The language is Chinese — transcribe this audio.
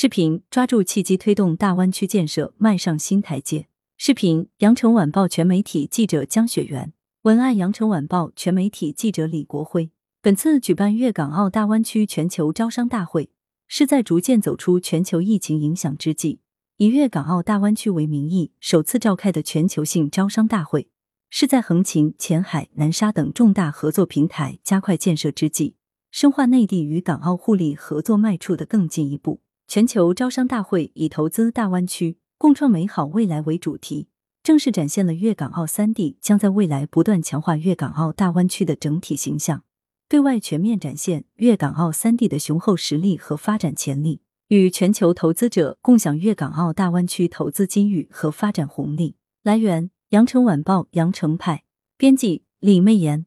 视频抓住契机，推动大湾区建设迈上新台阶。视频：羊城晚报全媒体记者江雪媛，文案：羊城晚报全媒体记者李国辉。本次举办粤港澳大湾区全球招商大会，是在逐渐走出全球疫情影响之际，以粤港澳大湾区为名义首次召开的全球性招商大会，是在横琴、前海、南沙等重大合作平台加快建设之际。深化内地与港澳互利合作迈出的更进一步。全球招商大会以“投资大湾区，共创美好未来”为主题，正式展现了粤港澳三地将在未来不断强化粤港澳大湾区的整体形象，对外全面展现粤港澳三地的雄厚实力和发展潜力，与全球投资者共享粤港澳大湾区投资机遇和发展红利。来源：羊城晚报羊城派，编辑李媚妍。